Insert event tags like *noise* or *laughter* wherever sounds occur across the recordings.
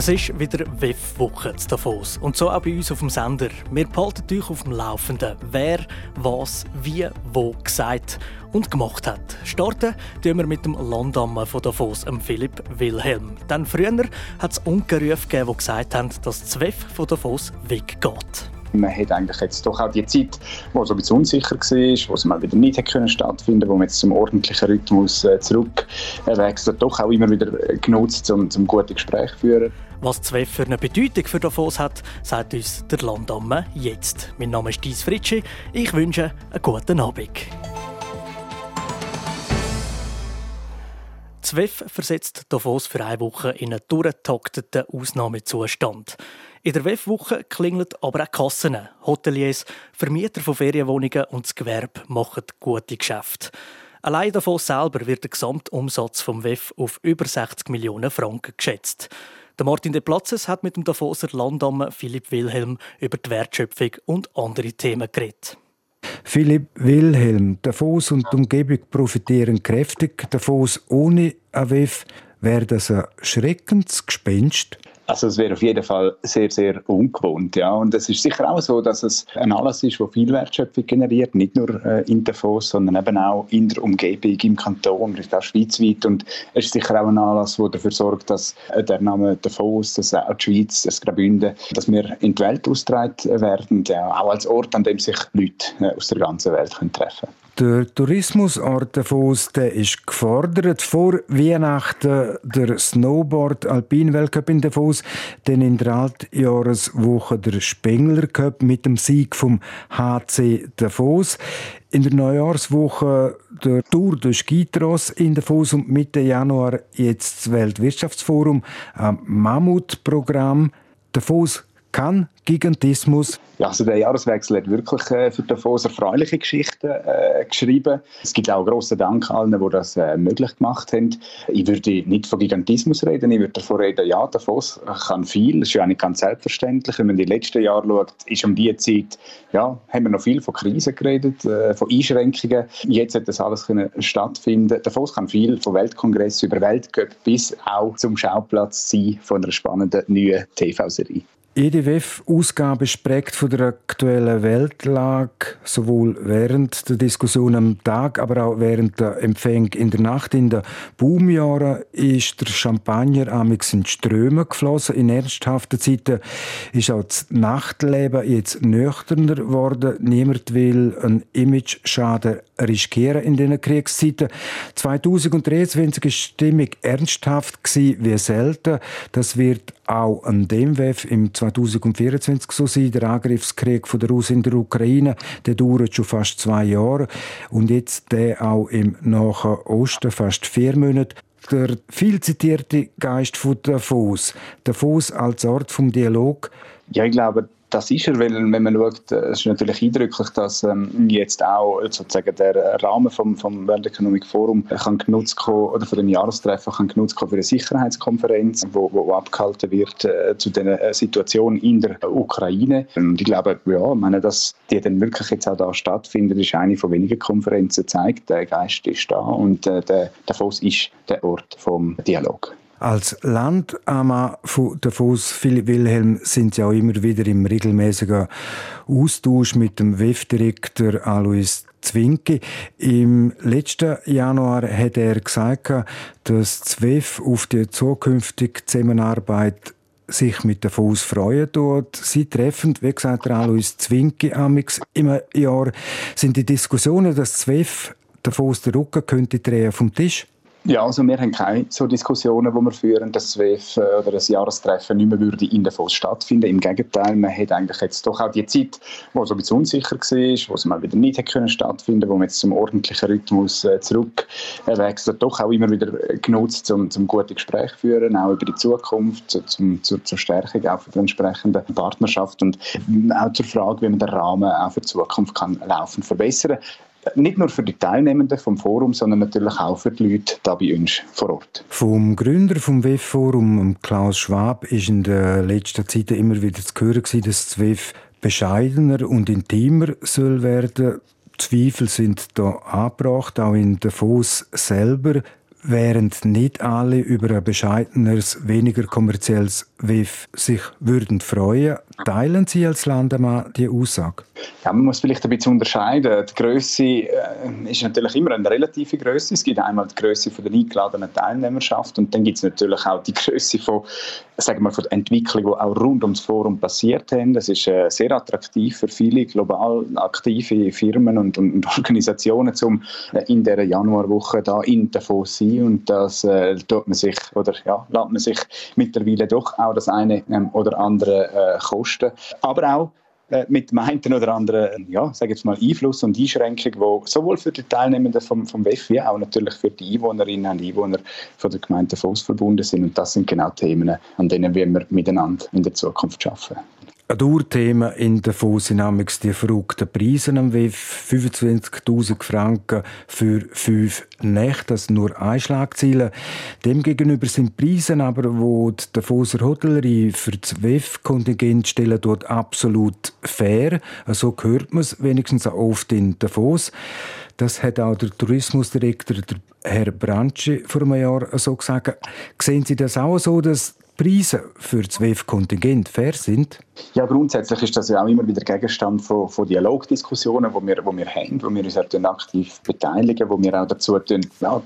Es ist wieder WEF-Woche zu Davos und so auch bei uns auf dem Sender. Wir behalten euch auf dem Laufenden, wer was wie wo gesagt und gemacht hat. Starten tun wir mit dem Landamme von Davos, Philipp Wilhelm. Denn früher hat es Ungerufe gegeben, die gesagt haben, dass das WEF von Davos weggeht. Man hat eigentlich jetzt doch auch die Zeit, wo so ein bisschen unsicher war, wo es mal wieder nicht können stattfinden wo man jetzt zum ordentlichen Rhythmus äh, zurückwechselt, doch auch immer wieder genutzt, um zum gute Gespräch zu führen. Was zwei für eine Bedeutung für Davos hat, sagt uns der Landamme jetzt. Mein Name ist Dies Fritschi. Ich wünsche einen guten Abend. ZWEF versetzt Davos für eine Woche in einen durchgetakteten Ausnahmezustand. In der WEF-Woche klingelt aber auch Kassen. Hoteliers, Vermieter von Ferienwohnungen und das Gewerbe machen gute Geschäfte. Allein davon selber wird der Gesamtumsatz vom WEF auf über 60 Millionen Franken geschätzt. Der Martin de Platzes hat mit dem Davoser Landamme Philipp Wilhelm über die Wertschöpfung und andere Themen geredet. Philipp Wilhelm, Davos und die Umgebung profitieren kräftig. Davos ohne AWF wäre das ein schreckendes Gespenst. Also es wäre auf jeden Fall sehr, sehr ungewohnt. Ja. Und es ist sicher auch so, dass es ein Anlass ist, der viel Wertschöpfung generiert, nicht nur äh, in Davos, sondern eben auch in der Umgebung, im Kanton, vielleicht auch schweizweit. Und es ist sicher auch ein Anlass, der dafür sorgt, dass äh, der Name Davos, dass auch die Schweiz, das Graubünden, dass wir in die Welt ausgetragen werden, ja, auch als Ort, an dem sich Leute äh, aus der ganzen Welt können treffen können. Der Tourismusort Davos der ist gefordert. Vor Weihnachten der Snowboard-Alpin-Weltcup in Davos, dann in der Altjahreswoche der Spengler Cup mit dem Sieg vom HC Davos. In der Neujahrswoche der Tour de Skitros in Davos und Mitte Januar jetzt das Weltwirtschaftsforum, ein Mammutprogramm. Davos kann Gigantismus. Ja, also der Jahreswechsel hat wirklich äh, für Davos erfreuliche Geschichten äh, geschrieben. Es gibt auch grossen Dank allen, die das äh, möglich gemacht haben. Ich würde nicht von Gigantismus reden, ich würde davon reden, ja, Davos kann viel, das ist ja nicht ganz selbstverständlich. Wenn man die letzten Jahre schaut, ist um diese Zeit, ja, haben wir noch viel von Krisen geredet, äh, von Einschränkungen. Jetzt hat das alles können stattfinden. Davos kann viel, von Weltkongress über Weltcup bis auch zum Schauplatz sein von einer spannenden neuen TV-Serie. Jede WEF-Ausgabe prägt von der aktuellen Weltlage, sowohl während der Diskussion am Tag, aber auch während der Empfänge in der Nacht. In den Boomjahren ist der Champagner amix in Ströme geflossen. In ernsthaften Zeiten ist auch das Nachtleben jetzt nüchterner geworden. Niemand will einen Image-Schaden riskieren in diesen Kriegszeiten. 2023 war die Stimmung ernsthaft wie selten. Das wird auch an dem WEF im 2024 so sein. Der Angriffskrieg von der Russen in der Ukraine, der dauert schon fast zwei Jahre. Und jetzt der auch im Nahen Osten fast vier Monate. Der viel zitierte Geist von Davos. Davos als Ort vom Dialog. Ja, ich glaube, das ist er, weil wenn man schaut, äh, es ist natürlich eindrücklich, dass ähm, jetzt auch sozusagen der Rahmen vom, vom World Economic Forum kann genutzt kommen, oder von dem Jahrestreffen kann genutzt kommen für eine Sicherheitskonferenz, wo, wo abgehalten wird äh, zu der äh, Situation in der Ukraine. Und ich glaube, ja, ich meine, dass die dann wirklich jetzt auch da stattfindet, ist eine von wenigen Konferenzen zeigt, der Geist ist da und äh, der Davos ist der Ort vom Dialog. Als Landama von Davos Philipp Wilhelm sind Sie auch immer wieder im regelmäßigen Austausch mit dem WEF-Direktor Alois Zwinki. Im letzten Januar hat er gesagt, dass das WEF auf die zukünftige Zusammenarbeit sich mit Davos freuen tut. Sie treffen, wie gesagt, Alois Zwinki amix im Jahr. Sind die Diskussionen, dass das WEF Davos den Rücken könnte drehen vom Tisch? Ja, also wir haben keine so Diskussionen, wo wir führen, dass das WEF äh, oder das Jahrestreffen nicht mehr würde in Davos stattfinden. Im Gegenteil, man hat eigentlich jetzt doch auch die Zeit, wo so ein bisschen unsicher war, wo es mal wieder nicht können stattfinden, wo man jetzt zum ordentlichen Rhythmus äh, zurückwechselt, doch auch immer wieder genutzt, um zum gute Gespräch zu führen, auch über die Zukunft, zum, zur, zur Stärkung auch für die entsprechende Partnerschaft und auch zur Frage, wie man den Rahmen auch für die Zukunft kann laufend verbessern. Nicht nur für die Teilnehmenden vom Forum, sondern natürlich auch für die Leute hier bei uns vor Ort. Vom Gründer vom WEF-Forum, Klaus Schwab, ist in der letzten Zeit immer wieder zu hören, dass das WEF bescheidener und intimer soll werden. Zweifel sind da angebracht, auch in Davos selber während nicht alle über ein bescheideneres, weniger kommerzielles WIF sich würden freuen. Teilen Sie als Landemann die Aussage? Ja, man muss vielleicht ein bisschen unterscheiden. Die Größe äh, ist natürlich immer eine relative Größe. Es gibt einmal die Größe der eingeladenen Teilnehmerschaft und dann gibt es natürlich auch die Größe von, von der Entwicklung, die auch rund ums Forum passiert haben. Das ist äh, sehr attraktiv für viele global aktive Firmen und, und Organisationen, um äh, in der Januarwoche da in Davos zu sein und das äh, tut man sich oder ja, lässt man sich mittlerweile doch auch das eine ähm, oder andere äh, kosten. Aber auch äh, mit dem einen oder anderen ja, sage jetzt mal Einfluss und Einschränkung, wo sowohl für die Teilnehmenden vom, vom WEF wie auch natürlich für die Einwohnerinnen und Einwohner von der Gemeinde Voss verbunden sind. Und das sind genau Themen, an denen wir miteinander in der Zukunft arbeiten. Ein Dauerthema in Davos sind die verrückten Preise am WEF. 25.000 Franken für fünf Nächte, das sind nur ein Schlagziele. Demgegenüber sind Preise aber, wo die Davoser Hotellerie für das WEF-Kontingent stellen, dort absolut fair. So hört man es wenigstens auch oft in Davos. Das hat auch der Tourismusdirektor, der Herr Branchi, vor einem Jahr so gesagt. Sehen Sie das auch so, dass Preise für das WEF-Kontingent fair sind? Ja, grundsätzlich ist das ja auch immer wieder Gegenstand von, von Dialogdiskussionen, wo wir, wo wir haben, wo wir uns aktiv beteiligen, wo wir auch dazu ja,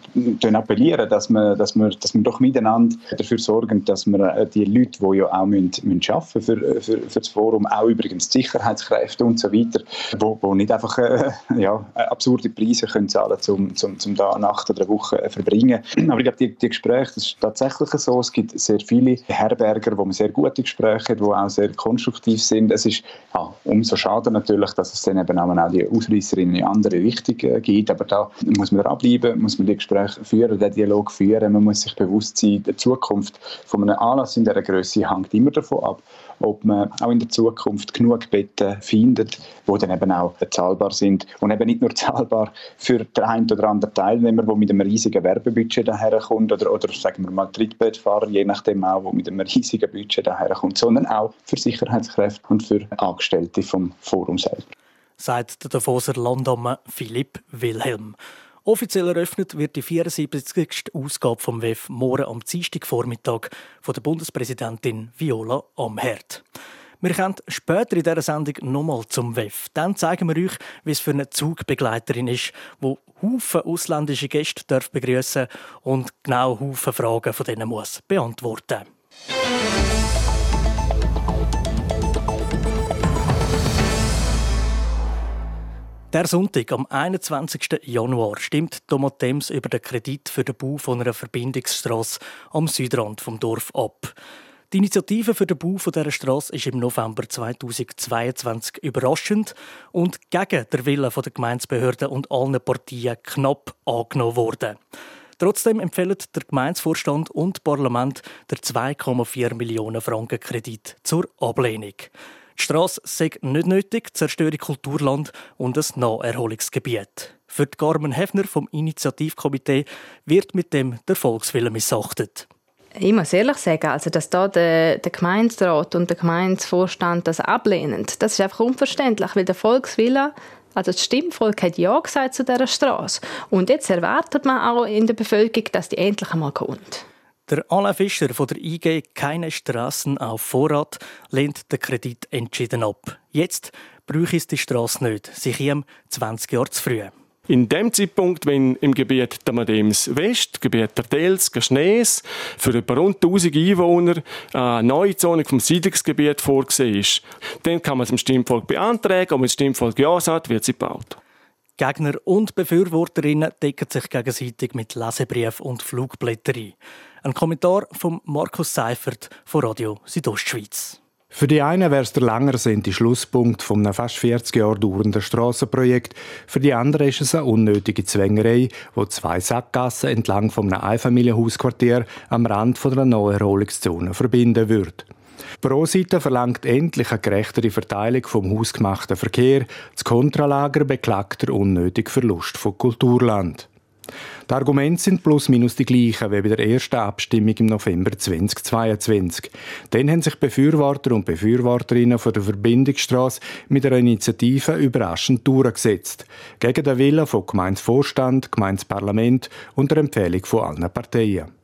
appellieren, dass wir, dass, wir, dass wir doch miteinander dafür sorgen, dass wir äh, die Leute, die ja auch müssen, müssen arbeiten für, für, für das Forum, auch übrigens die Sicherheitskräfte und so weiter, wo, wo nicht einfach äh, ja, absurde Preise können zahlen um zum, zum da Nacht oder eine Woche äh, verbringen. Aber ich glaube, die, die Gespräche, das ist tatsächlich so, es gibt sehr viele Herberger, wo man sehr gute Gespräche hat, die auch sehr konstruktiv sind. Es ist ja, umso schade natürlich, dass es dann eben auch die Ausreißer in andere Richtung äh, gibt. Aber da muss man dranbleiben, muss man die Gespräche führen, den Dialog führen. Man muss sich bewusst sein, die Zukunft von einem Anlass in dieser Größe hängt immer davon ab, ob man auch in der Zukunft genug Betten findet, die dann eben auch zahlbar sind. Und eben nicht nur *laughs* zahlbar für den einen oder anderen Teilnehmer, der mit einem riesigen Werbebudget daherkommt, oder, oder sagen wir mal Trittbettfahrer, je nachdem auch, wo mit einem riesigen Budget daherkommt, sondern auch für Sicherheitskräfte und für Angestellte vom Forum selbst. Sagt der Davoser Landamme Philipp Wilhelm. Offiziell eröffnet wird die 74. Ausgabe vom WEF morgen am Dienstagvormittag von der Bundespräsidentin Viola Amherd. Wir kommen später in dieser Sendung nochmal zum WEF. Dann zeigen wir euch, wie es für eine Zugbegleiterin ist, wo Haufen ausländische Gäste begrüßen und genau Haufen Fragen von denen muss beantworten. Der Sonntag, am 21. Januar, stimmt Thomas Thames über den Kredit für den Bau von einer Verbindungsstrasse am Südrand vom Dorf ab. Die Initiative für den Bau dieser Straße ist im November 2022 überraschend und gegen den Willen der Gemeindebehörden und allen Partien knapp angenommen worden. Trotzdem empfehlen der Gemeindevorstand und Parlament der 2,4 Millionen Franken Kredit zur Ablehnung. Die Strasse sei nicht nötig, zerstöre Kulturland und ein Naherholungsgebiet. Für die Carmen Hefner vom Initiativkomitee wird mit dem der Volkswille missachtet. Ich muss ehrlich sagen, also dass da der, der Gemeinderat und der Gemeindevorstand das ablehnen, das ist einfach unverständlich, weil der Volkswille also das Stimmvolk hat Ja gesagt zu dieser Straße. Und jetzt erwartet man auch in der Bevölkerung, dass die endlich einmal kommt. Der Alain Fischer von der IG Keine Straßen auf Vorrat lehnt den Kredit entschieden ab. Jetzt bräuchte es die Straße nicht. Sie käme 20 Jahre zu früh. In dem Zeitpunkt, wenn im Gebiet der Madems West, Gebiet der Dels, Schnees, für etwa rund 1000 Einwohner eine neue Zone vom Siedlungsgebiet vorgesehen ist, dann kann man es dem Stimmvolk beantragen und wenn das Stimmvolk Ja sagt, wird sie gebaut. Gegner und Befürworterinnen decken sich gegenseitig mit Lesebrief und Flugblätterei. Ein Kommentar von Markus Seifert von Radio Südostschweiz. Für die einen wäre es der längersehnte Schlusspunkt einem fast 40 Jahre dauernden Strassenprojekt. Für die anderen ist es eine unnötige Zwängerei, wo zwei Sackgassen entlang einem Einfamilienhausquartier am Rand von einer Naherholungszone verbinden würde. Seite verlangt endlich eine gerechtere Verteilung vom hausgemachten Verkehr, das Kontralager beklagt der unnötige Verlust von Kulturland. Die Argumente sind plus minus die gleichen wie bei der ersten Abstimmung im November 2022. Dann haben sich Befürworter und Befürworterinnen von der Verbindungsstrasse mit einer Initiative überraschend durchgesetzt. Gegen den Willen von Gemeindevorstand, Gemeindeparlament und der Empfehlung von allen Parteien.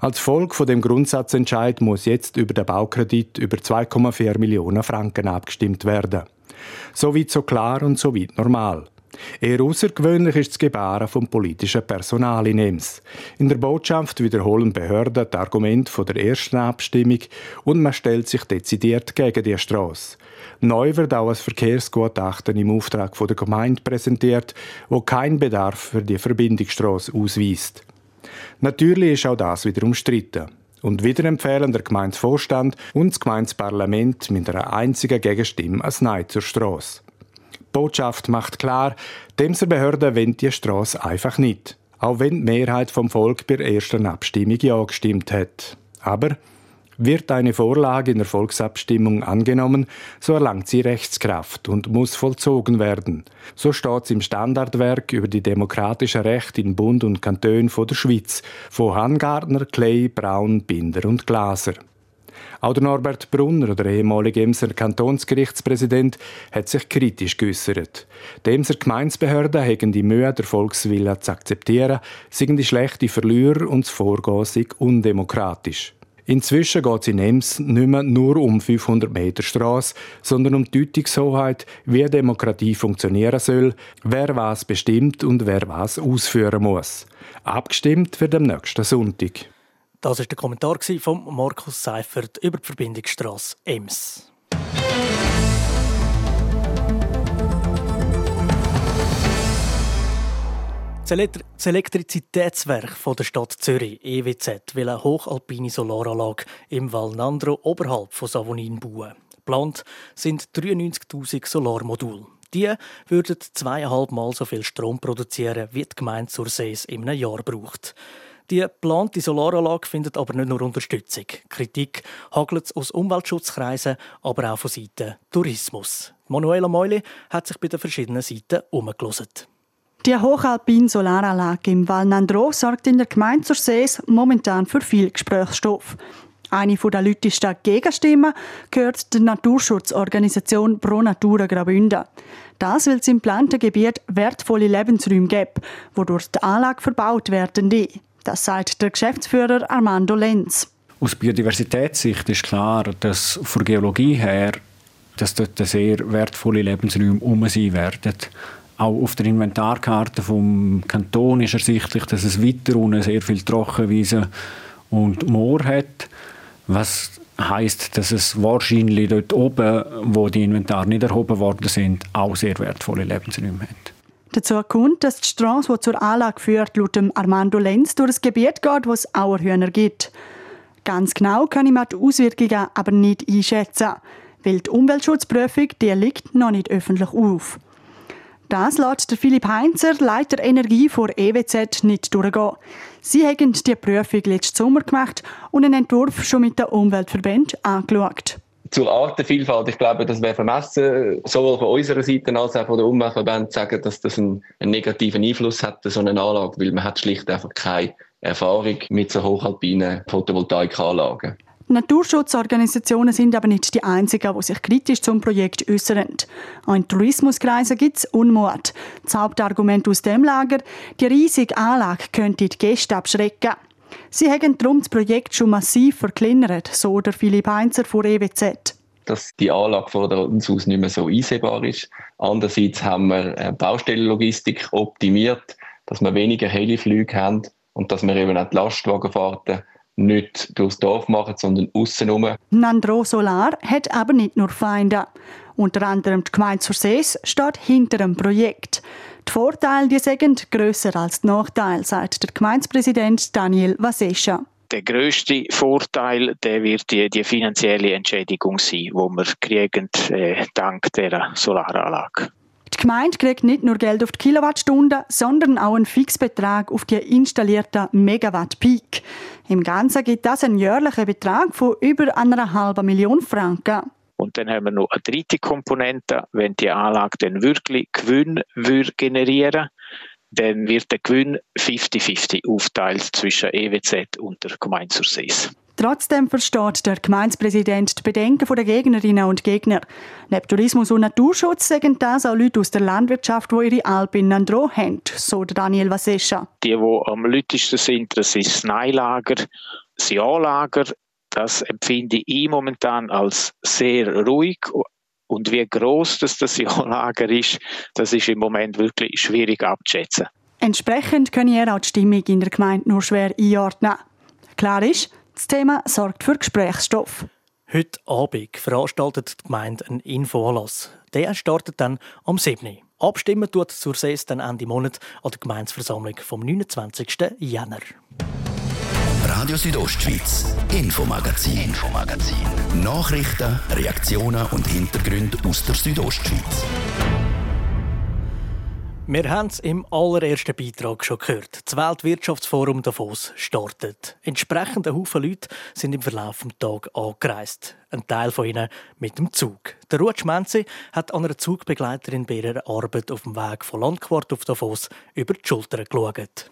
Als Folge von dem Grundsatzentscheid muss jetzt über den Baukredit über 2,4 Millionen Franken abgestimmt werden. So weit so klar und so weit normal. Eher außergewöhnlich ist das Gebaren vom politischen Personal in Ems. In der Botschaft wiederholen Behörden das Argument von der ersten Abstimmung und man stellt sich dezidiert gegen die Straße. Neu wird auch ein Verkehrsgutachten im Auftrag der Gemeinde präsentiert, wo kein Bedarf für die Verbindungsstraße ausweist. Natürlich ist auch das wieder umstritten. Und wieder empfehlen der Gemeindevorstand und das Gemeindeparlament mit einer einzigen Gegenstimme ein Nein zur Straße. Botschaft macht klar, Demser Behörden wollen die Straße einfach nicht. Auch wenn die Mehrheit vom Volk bei der ersten Abstimmung Ja gestimmt hat. Aber wird eine Vorlage in der Volksabstimmung angenommen, so erlangt sie Rechtskraft und muss vollzogen werden. So steht es im Standardwerk über die demokratischen Rechte in Bund und Kanton von der Schweiz von Hangartner, Clay, Braun, Binder und Glaser. Auch der Norbert Brunner, der ehemalige Emser Kantonsgerichtspräsident, hat sich kritisch geäußert. Die Emser Gemeinsbehörden hätten die Mühe, der Volkswille zu akzeptieren, seien die schlechte Verlierer und das Vorgehen undemokratisch. Inzwischen geht es in Ems nicht mehr nur um 500 Meter Straße, sondern um die Deutungshoheit, wie Demokratie funktionieren soll, wer was bestimmt und wer was ausführen muss. Abgestimmt wird am nächsten Sonntag. Das war der Kommentar von Markus Seifert über die Verbindungsstrasse Ems. Das Elektrizitätswerk der Stadt Zürich, EWZ, will eine hochalpine Solaranlage im Val Nandro oberhalb von Savonin bauen. Geplant sind 93.000 Solarmodule. Die würden zweieinhalb Mal so viel Strom produzieren, wie die Gemeinde Sursees in einem Jahr braucht. Die geplante Solaranlage findet aber nicht nur Unterstützung. Kritik hagelt aus Umweltschutzkreisen, aber auch von Seiten Tourismus. Manuela Meuli hat sich bei den verschiedenen Seiten umgelost. Die hochalpine Solaranlage im Val Nandro sorgt in der Gemeinde zur Sees momentan für viel Gesprächsstoff. Eine der lautesten Gegenstimmen gehört der Naturschutzorganisation Pro Natura Graubünden. Das, weil es im geplanten Gebiet wertvolle Lebensräume gibt, wodurch die Anlage verbaut werden. Die. Das sagt der Geschäftsführer Armando Lenz. Aus Biodiversitätssicht ist klar, dass von Geologie her dass dort sehr wertvolle Lebensräume um sein werden. Auch auf der Inventarkarte vom Kanton ist ersichtlich, dass es weiter unten sehr viel Trockenwiese und Moor hat, was heißt, dass es wahrscheinlich dort oben, wo die Inventar nicht erhoben worden sind, auch sehr wertvolle Lebensräume hat. Dazu kommt, dass die Straße, die zur Anlage führt, laut Armando Lenz durch ein Gebiet geht, wo es Auerhühner gibt. Ganz genau kann ich die Auswirkungen aber nicht einschätzen, weil die Umweltschutzprüfung die liegt noch nicht öffentlich auf. Das lässt der Philipp Heinzer, Leiter Energie vor EWZ, nicht durchgehen. Sie haben die Prüfung letzten Sommer gemacht und einen Entwurf schon mit den Umweltverbänden angeschaut zur Artenvielfalt, ich glaube, das wäre vermessen, sowohl von unserer Seite als auch von der Umweltverbände zu sagen, dass das einen, einen, negativen Einfluss hat, so eine Anlage, weil man hat schlicht einfach keine Erfahrung mit so hochalpinen Photovoltaikanlagen. Naturschutzorganisationen sind aber nicht die einzigen, die sich kritisch zum Projekt äußern. Auch in Tourismuskreisen gibt es Unmut. Das Hauptargument aus dem Lager, die riesige Anlage könnte die Gäste abschrecken. Sie haben darum das Projekt schon massiv verkleinert, so der Philipp Heinzer von EWZ dass die Anlage von uns aus nicht mehr so einsehbar ist. Andererseits haben wir Baustellenlogistik optimiert, dass wir weniger Heliflüge haben und dass wir eben auch die Lastwagenfahrten nicht durchs Dorf machen, sondern aussen Nandro Solar hat aber nicht nur Feinde. Unter anderem die Gemeinde Sursees steht hinter dem Projekt. Die Vorteile die sind grösser als die Nachteile, sagt der Gemeindepräsident Daniel Vasescha. Der größte Vorteil der wird die, die finanzielle Entschädigung sein, die wir kriegen äh, dank der Solaranlage. Die Gemeinde kriegt nicht nur Geld auf die Kilowattstunde, sondern auch einen Fixbetrag auf die installierten Megawatt Peak. Im Ganzen gibt das einen jährlichen Betrag von über einer halben Million Franken. Und dann haben wir noch eine dritte Komponente. Wenn die Anlage dann wirklich Gewinn generieren dann wird der Gewinn 50-50 aufteilt zwischen EWZ und der Gemeinde Sursees. Trotzdem versteht der Gemeindepräsident die Bedenken der Gegnerinnen und Gegner. Neben Tourismus und Naturschutz sagen das auch Leute aus der Landwirtschaft, die ihre Alpen an Droh haben, so Daniel Vasescha. Die, die am lautesten sind, das ist das Neilager, das Jahrlager, das empfinde ich momentan als sehr ruhig. Und wie groß das, das Jahrlager ist, das ist im Moment wirklich schwierig abzuschätzen. Entsprechend können ihr auch die Stimmung in der Gemeinde nur schwer einordnen. Klar ist, das Thema sorgt für Gesprächsstoff. Heute Abend veranstaltet die Gemeinde einen Infoanlass. Der startet dann am 7. Abstimmen tut zur SES dann Ende Monat an der Gemeinsversammlung vom 29. Jänner. Radio Südostschweiz, Infomagazin, Infomagazin. Nachrichten, Reaktionen und Hintergründe aus der Südostschweiz. Wir haben es im allerersten Beitrag schon gehört. Das Weltwirtschaftsforum Davos startet. Entsprechende Haufen Leute sind im Verlauf des Tages angereist. Ein Teil von ihnen mit dem Zug. Der Ruth Schmenzi hat an einer Zugbegleiterin bei ihrer Arbeit auf dem Weg von Landquart auf Davos über die Schulter geschaut.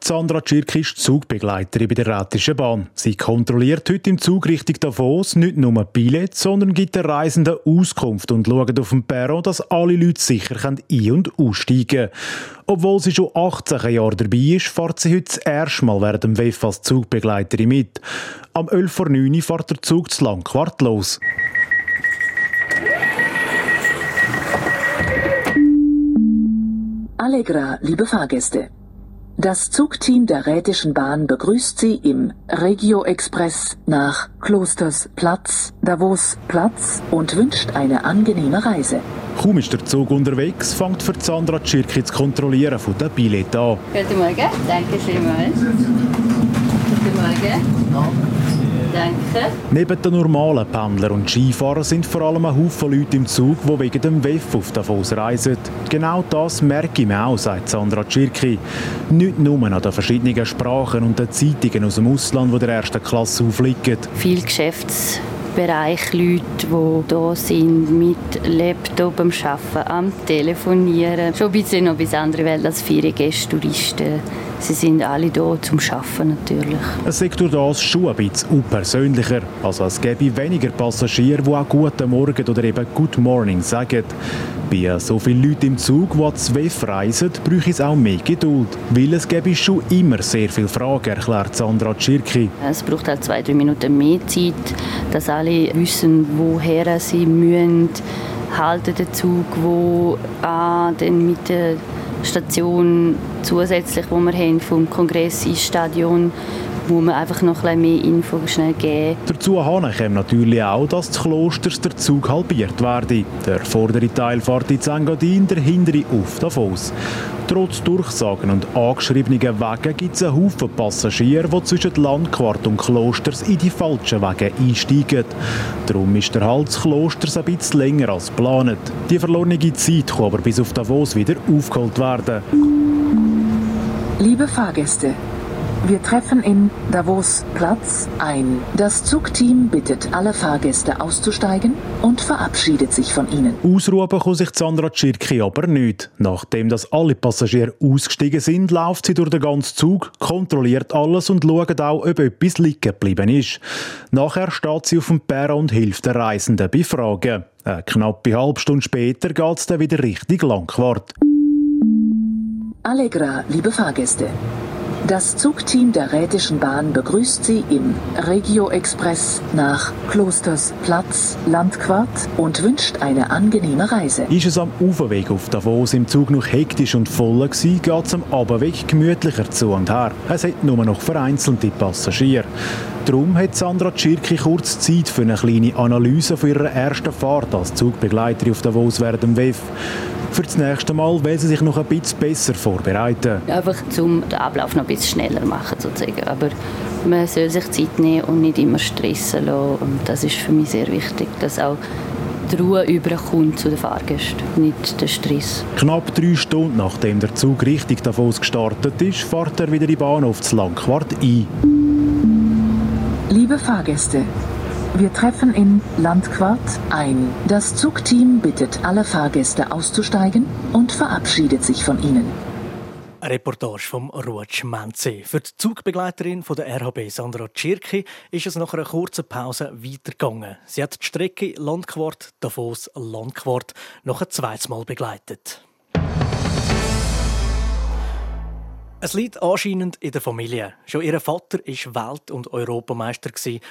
Sandra Tschirk ist Zugbegleiterin bei der Rätischen Bahn. Sie kontrolliert heute im Zug Richtung Davos nicht nur Billett, sondern gibt den Reisenden Auskunft und schaut auf dem Perron, dass alle Leute sicher ein- und aussteigen können. Obwohl sie schon 18 Jahre dabei ist, fährt sie heute das erste Mal während dem WEF als Zugbegleiterin mit. Am 11 vor 9 Uhr fährt der Zug zu Langquart los. Allegra, liebe Fahrgäste. Das Zugteam der Rätischen Bahn begrüßt Sie im Regio Express nach Klosters Platz, Davos Platz und wünscht eine angenehme Reise. Kaum ist der Zug unterwegs, fängt für Sandra Tschirki das Kontrollieren von den Billett an. Guten Morgen, danke vielmals. Guten Morgen. Danke. Neben den normalen Pendlern und Skifahrern sind vor allem ein Haufen Leute im Zug, die wegen dem WEF auf Davos reisen. Genau das merke ich mir auch, sagt Sandra Tschirki. Nicht nur an den verschiedenen Sprachen und den Zeitungen aus dem Ausland, die der ersten Klasse aufliegen. Viel Geschäfts Bereich Leute, die hier sind, mit Laptop am Arbeiten, am Telefonieren. Schon ein bisschen noch bis andere Welt als viele Gäste, Touristen. Sie sind alle hier zum Arbeiten natürlich. Es ist durch das schon ein bisschen unpersönlicher. Also es gäbe weniger Passagiere, die auch «Guten Morgen» oder eben «Good Morning» sagen. Bei so vielen Leuten im Zug, die zu WEF reisen, bräuchte es auch mehr Geduld. Weil es gäbe schon immer sehr viele Fragen, erklärt Sandra Tschirki. Es braucht halt zwei, drei Minuten mehr Zeit, dass alle wissen, woher sie müssen. Halten den Zug, wo an, dann mit der Station zusätzlich, wo wir haben vom Kongress ins Stadion muss man einfach noch ein mehr Info schnell geben. Dazu kommt natürlich auch, dass das Klosters der Zug halbiert werde. Der vordere Teil fährt in Engadin, der hintere auf Davos. Trotz Durchsagen und angeschriebenen Wegen gibt es einen Haufen Passagiere, die zwischen Landquart und Klosters in die falschen Wege einsteigen. Darum ist der Halt des Klosters ein bisschen länger als geplant. Die verlorene Zeit kann aber bis auf Davos wieder aufgeholt werden. Liebe Fahrgäste, wir treffen in Davos Platz ein. Das Zugteam bittet alle Fahrgäste auszusteigen und verabschiedet sich von ihnen. Ausruhen kann sich Sandra Tschirki aber nicht. Nachdem dass alle Passagiere ausgestiegen sind, läuft sie durch den ganzen Zug, kontrolliert alles und schaut auch, ob etwas liegen geblieben ist. Nachher steht sie auf dem Perron und hilft den Reisenden bei Fragen. Eine knappe halbe Stunde später geht es dann wieder Richtung Langquart. Allegra, liebe Fahrgäste. Das Zugteam der Rätischen Bahn begrüßt Sie im Regio Express nach Klosters Platz, Landquart und wünscht eine angenehme Reise. Ist es am Uferweg auf Davos im Zug noch hektisch und voll gewesen, geht es am Abendweg gemütlicher zu und her. Es hat nur noch vereinzelte Passagiere. Darum hat Sandra Tschirki kurz Zeit für eine kleine Analyse von ihrer ersten Fahrt als Zugbegleiterin auf während dem WEF. Für das nächste Mal will sie sich noch ein bisschen besser vorbereiten. Einfach um den Ablauf noch ein bisschen schneller machen sozusagen. Aber man soll sich Zeit nehmen und nicht immer stressen lassen. Und das ist für mich sehr wichtig, dass auch die Ruhe überkommt zu den Fahrgästen, nicht der Stress. Knapp drei Stunden nachdem der Zug richtig Davos gestartet ist, fährt er wieder in die Bahnhof zu Langquart ein. Liebe Fahrgäste, wir treffen in Landquart ein. Das Zugteam bittet alle Fahrgäste auszusteigen und verabschiedet sich von ihnen. Eine Reportage vom Ruatsch Menze. Für die Zugbegleiterin von der RHB Sandra Tschirki ist es nach einer kurzen Pause weitergegangen. Sie hat die Strecke Landquart, Davos Landquart noch ein zweites Mal begleitet. Es liegt anscheinend in der Familie. Schon ihr Vater war Welt- und Europameister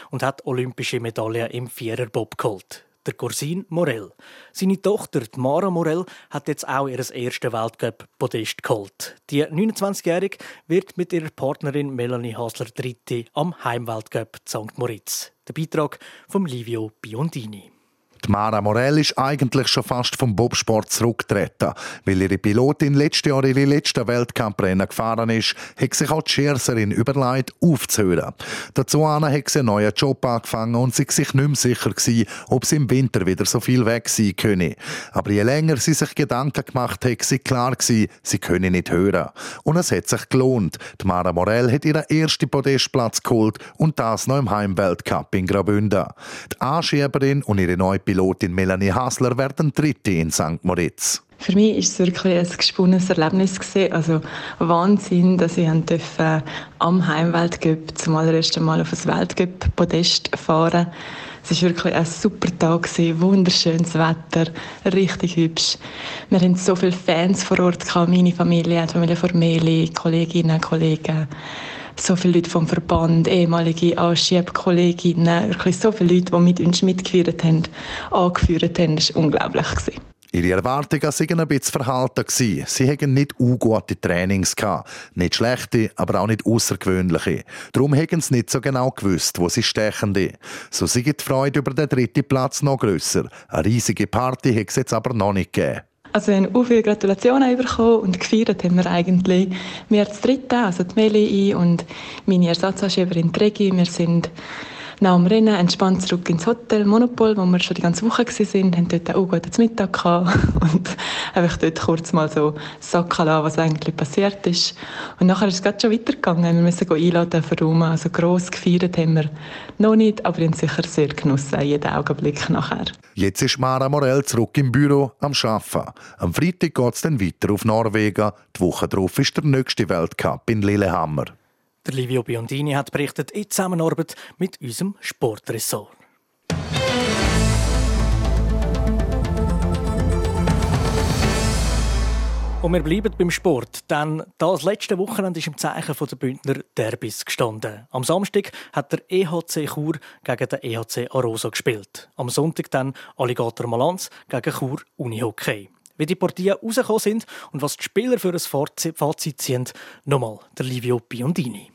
und hat olympische Medaillen im Viererbob geholt. Der Corsin Morel. Seine Tochter, Mara Morel, hat jetzt auch ihr erstes Weltcup-Podest geholt. Die 29-Jährige wird mit ihrer Partnerin Melanie Hasler Dritte am Heimweltcup St. Moritz. Der Beitrag von Livio Biondini. Die Mara Morell ist eigentlich schon fast vom Bobsport zurückgetreten. Weil ihre Pilotin letztes Jahr ihre letzten Weltcuprennen gefahren ist, hat sich auch die Scherzerin überlegt, aufzuhören. Dazu hat sie einen neuen Job angefangen und sie sich nicht mehr sicher gewesen, ob sie im Winter wieder so viel weg sein könne. Aber je länger sie sich Gedanken gemacht hat, sie klar gewesen, sie könne nicht hören. Und es hat sich gelohnt. Die Mara Morell hat ihren ersten Podestplatz geholt und das noch im Heimweltcup in Graubünden. Die Anschieberin und ihre neue Pilotin Melanie Hasler werden Dritte in St. Moritz. Für mich war es wirklich ein gesponnenes Erlebnis. Gewesen. Also Wahnsinn, dass ich durfte, am Heimweltcup zum allerersten Mal auf ein Weltcup-Podest fahren es war wirklich ein super Tag, gewesen, wunderschönes Wetter, richtig hübsch. Wir hatten so viele Fans vor Ort, meine Familie, die Familie von Meli, Kolleginnen, Kollegen so viele Leute vom Verband, ehemalige Anschiebkolleginnen, wirklich so viele Leute, die mit uns mitgeführt haben, angeführt haben. Das war unglaublich. Ihre Erwartungen waren ein bisschen verhalten. Sie hatten nicht gute Trainings. Nicht schlechte, aber auch nicht außergewöhnliche. Darum haben sie nicht so genau gewusst, wo sie stechen. So sei die Freude über den dritten Platz noch grösser. Eine riesige Party hat es jetzt aber noch nicht gegeben. Also wir haben auch viele Gratulationen bekommen und gefeiert haben wir eigentlich wir als Dritte, also die Meli und meine Ersatzanschieberin Tregi. Wir sind nach dem Rennen entspannt zurück ins Hotel Monopol, wo wir schon die ganze Woche waren, haben dort auch gut zum Mittag gehabt *laughs* und einfach dort kurz mal so sacken lassen, was eigentlich passiert ist. Und nachher ist es gerade schon weitergegangen. Wir müssen einladen, verräumen. Also gross gefeiert haben wir noch nicht, aber haben sicher sehr genossen, jeden Augenblick nachher. Jetzt ist Mara Morell zurück im Büro am Arbeiten. Am Freitag geht es dann weiter auf Norwegen. Die Woche darauf ist der nächste Weltcup in Lillehammer. Der Livio Biondini hat berichtet in Zusammenarbeit mit unserem Sportressort. Und wir bleiben beim Sport, denn das letzte Wochenende ist im Zeichen der Bündner Derbys gestanden. Am Samstag hat der EHC Chur gegen den EHC Arosa gespielt. Am Sonntag dann Alligator Malanz gegen Chur Unihockey. Wie die Partien rausgekommen sind und was die Spieler für ein Fazit ziehen, nochmal der Livio Biondini.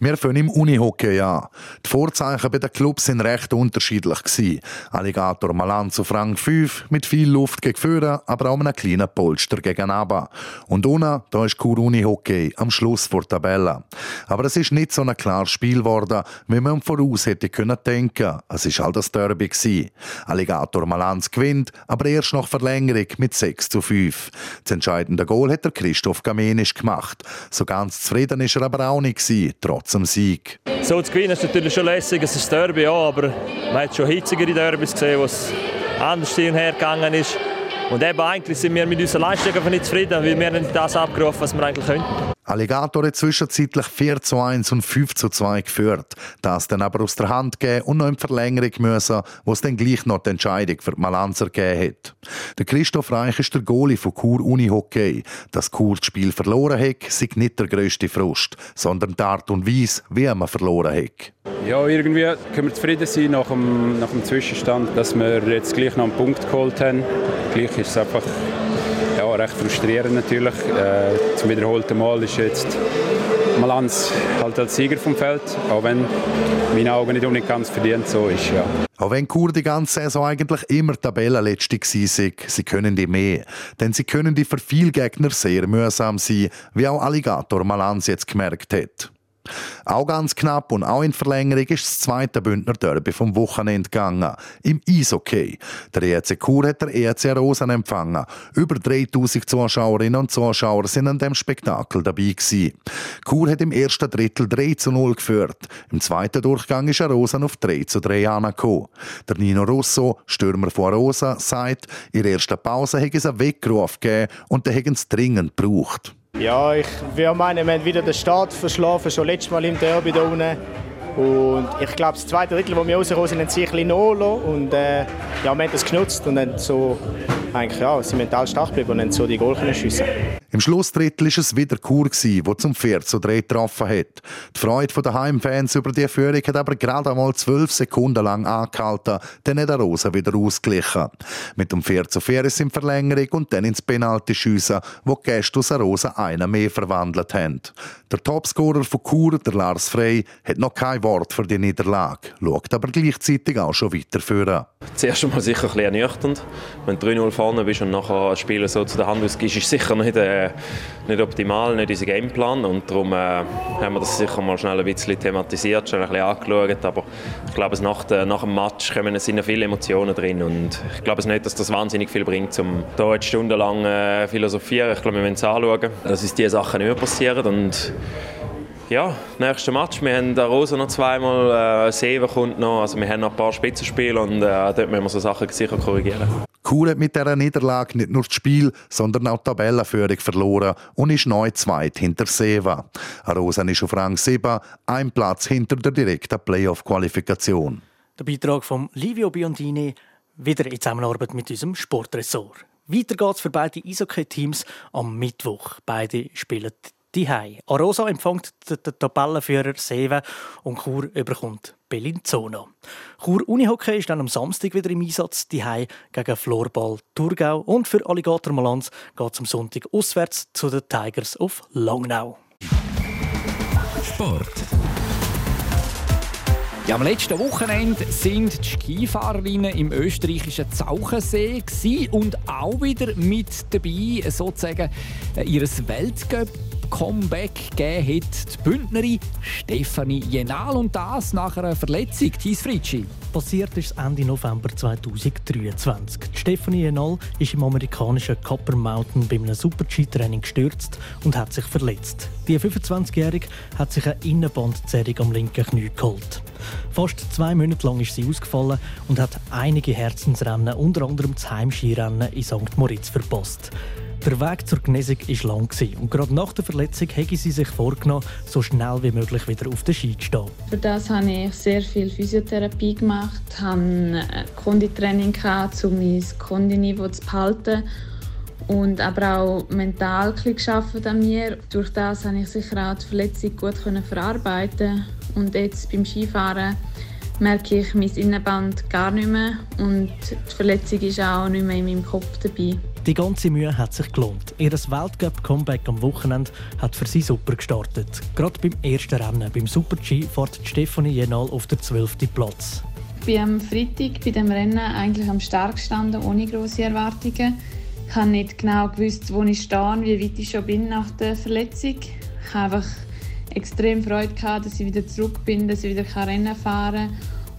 Wir fangen im Unihockey an. Die Vorzeichen bei den Clubs waren recht unterschiedlich. Alligator Malanz auf Rang 5 mit viel Luft gegen Führer, aber auch einem kleinen Polster gegen Abba. Und unten, da ist Kur Unihockey am Schluss vor der Tabelle. Aber es ist nicht so ein klares Spiel geworden, wie man voraus hätte können denken. Es ist halt das Derby gewesen. Alligator Malanz gewinnt, aber erst nach Verlängerung mit 6 zu 5. Das entscheidende Goal hat der Christoph Gamenisch gemacht. So ganz zufrieden ist er aber auch nicht gewesen, zum Sieg. So zu gewinnen ist natürlich schon lässig, es ist Derby, ja, aber man hat schon hitzigere Derbys gesehen, wo es anders hin ist. Und eben eigentlich sind wir mit unseren Leistungen nicht zufrieden, weil wir nicht das abgerufen, was wir eigentlich können. Alligator hat zwischenzeitlich 4 zu 1 und 5 zu 2 geführt. Das dann aber aus der Hand gegeben und noch in Verlängerung müssen, wo es dann gleich noch die Entscheidung für die Malanzer gegeben hat. Der Christoph Reich ist der Goalie von Chur Uni Hockey. Dass Chur das Spiel verloren hat, sei nicht der grösste Frust, sondern die Art und Weise, wie man verloren hat. Ja, irgendwie können wir zufrieden sein nach dem, nach dem Zwischenstand, dass wir jetzt gleich noch einen Punkt geholt haben. Gleich ist es einfach ja, recht frustrierend natürlich. Äh, zum wiederholten Mal ist jetzt Malanz halt als Sieger vom Feld, auch wenn meine Augen nicht unbedingt ganz verdient so ist. Ja. Auch wenn Kur die ganze Saison eigentlich immer Tabellenletzte war, sie können die mehr. Denn sie können die für viele Gegner sehr mühsam sein, wie auch Alligator Malanz jetzt gemerkt hat. Auch ganz knapp und auch in Verlängerung ist das zweite Bündner Derby vom Wochenende gegangen. Im Eishockey. Der ERC Chur hat der ERC Rosen empfangen. Über 3000 Zuschauerinnen und Zuschauer sind an dem Spektakel dabei gewesen. Chur hat im ersten Drittel 3 zu 0 geführt. Im zweiten Durchgang ist Rosen auf 3 zu 3 angekommen. Der Nino Russo, Stürmer von Rosa, sagt, in der ersten Pause hätte es einen Weckruf gegeben und den hätten es dringend gebraucht. Ja, ich würde meinen, wir haben wieder den Start verschlafen, schon letztes Mal im Derby da unten. Und ich glaube, das zweite Drittel, wo wir rausgekommen sind, haben sie ein bisschen. Und äh, ja, wir haben das genutzt und dann so, eigentlich, ja, sind mental stark geblieben und dann so die Goal schiessen im Schlussdrittel war es wieder Kur, der zum 4 zu 3 getroffen hat. Die Freude der Heimfans über die Führung hat aber gerade einmal zwölf Sekunden lang angehalten, dann hat der Rosa wieder ausgeglichen. Mit dem 4 zu 4 ist in Verlängerung und dann ins Penalty schiessen, wo die Gäste aus Rosa einen mehr verwandelt haben. Der Topscorer von Kur, der Lars Frey, hat noch kein Wort für die Niederlage, schaut aber gleichzeitig auch schon weiter führen. Zuerst einmal sicher ein bisschen ernüchternd. Wenn du 3-0 vorne bist und nachher das Spiel so zu der Hand ausgibst, ist sicher nicht, äh, nicht optimal, nicht unser Gameplan. Und darum äh, haben wir das sicher mal schnell ein bisschen thematisiert, schnell ein bisschen angeschaut. Aber ich glaube, nach, der, nach dem Match kommen, sind viele Emotionen drin. Und ich glaube nicht, dass das wahnsinnig viel bringt, um hier jetzt stundenlang äh, philosophieren. Ich glaube, wir müssen es anschauen, dass uns diese Sachen nicht mehr passieren. Und ja, nächster Match. Wir haben Rosa noch zweimal, äh, Seven kommt noch. Also wir haben noch ein paar Spitzenspiele und äh, dort müssen wir so Sachen sicher korrigieren. Cool hat mit dieser Niederlage nicht nur das Spiel, sondern auch die Tabellenführung verloren und ist neu zweit hinter Seva. Rosa ist auf Rang 7, ein Platz hinter der direkten Playoff-Qualifikation. Der Beitrag von Livio Biondini, wieder in Zusammenarbeit mit unserem Sportressort. Weiter geht's für beide Eishockey-Teams am Mittwoch. Beide spielen Dihei. Arosa empfängt den Tabellenführer Seven und Chur überkommt Bellinzona. Chur Unihockey ist dann am Samstag wieder im Einsatz, Dihei gegen Florball Thurgau und für Alligator Malanz geht es am Sonntag auswärts zu den Tigers auf Langnau. Sport. Ja, am letzten Wochenende sind die Skifahrerinnen im österreichischen Zauchensee und auch wieder mit dabei, sozusagen äh, ihres Weltcup Comeback gegeben hat die Bündnerin Stefanie Jenal und das nach einer Verletzung. Thies Fritschi. Passiert ist Ende November 2023. Stefanie Jenal ist im amerikanischen Copper Mountain bei einem Super-G-Training gestürzt und hat sich verletzt. Die 25-Jährige hat sich eine Innenbandzerrung am linken Knie geholt. Fast zwei Monate lang ist sie ausgefallen und hat einige Herzensrennen, unter anderem das Heimskirennen in St. Moritz, verpasst. Der Weg zur Genesung war lang und gerade nach der Verletzung hätte sie sich vorgenommen, so schnell wie möglich wieder auf den Ski zu stehen. Für das habe ich sehr viel Physiotherapie gemacht, habe Konditraining um mein Kondiniveau zu behalten und aber auch mental geschafft an mir. Durch das konnte ich sicher auch die Verletzung gut verarbeiten und jetzt beim Skifahren merke ich mein Innenband gar nicht mehr und die Verletzung ist auch nicht mehr in meinem Kopf dabei. Die ganze Mühe hat sich gelohnt. Ihr Weltcup-Comeback am Wochenende hat für sie super gestartet. Gerade beim ersten Rennen, beim Super-G, fährt Stefanie Jenal auf den 12. Platz. Ich bin am Freitag bei dem Rennen eigentlich am Start gestanden, ohne große Erwartungen. Ich habe nicht genau gewusst, wo ich stehe und wie weit ich schon bin nach der Verletzung. Ich habe einfach extrem Freude gehabt, dass ich wieder zurück bin, dass ich wieder Rennen fahren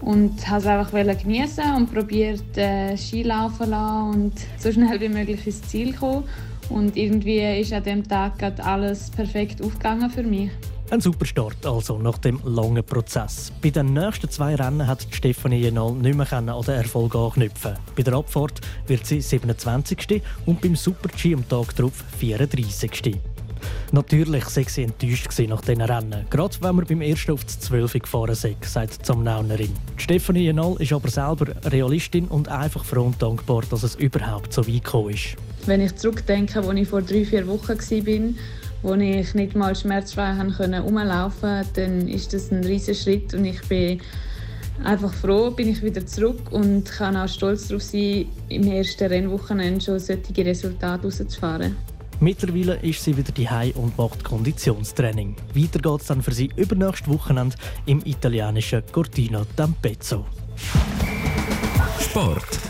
kann und habe es einfach genießen und probiert äh, Skilaufen lassen und so schnell wie möglich ins Ziel kommen. Und irgendwie ist an dem Tag alles perfekt aufgegangen für mich. Ein super Start also nach dem langen Prozess. Bei den nächsten zwei Rennen hat Stefanie Jenal nicht mehr an den Erfolg anknüpfen. Bei der Abfahrt wird sie 27. und beim Super-G am Tag darauf 34. Natürlich sei sie enttäuscht nach diesen Rennen. Gerade wenn wir beim ersten auf das 12 gefahren sind, sagt die Zamnaunerin. Stefanie Jenal ist aber selber Realistin und einfach froh und dankbar, dass es überhaupt so weit gekommen ist. Wenn ich zurückdenke, als ich vor drei, vier Wochen war, wo ich nicht mal schmerzfrei herumlaufen konnte, dann ist das ein riesiger Schritt und ich bin einfach froh, bin ich wieder zurück und kann auch stolz darauf sein, im ersten Rennwochenende schon solche Resultate rauszufahren. Mittlerweile ist sie wieder daheim und macht Konditionstraining. Weiter geht es dann für sie übernächstes Wochenende im italienischen Cortina d'Ampezzo. Sport.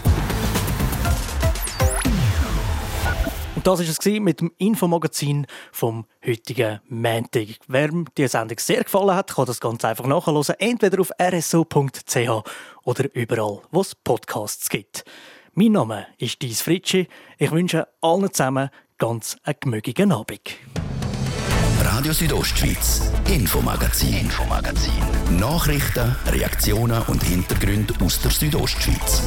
Und das war es mit dem Infomagazin vom heutigen Montag. Wer die Sendung sehr gefallen hat, kann das ganz einfach nachhören, entweder auf rso.ch oder überall, wo es Podcasts gibt. Mein Name ist Dies Fritschi. Ich wünsche allen zusammen ganz einen gemögigen Abend. Radio Südostschweiz, Infomagazin, Infomagazin. Nachrichten, Reaktionen und Hintergründe aus der Südostschweiz.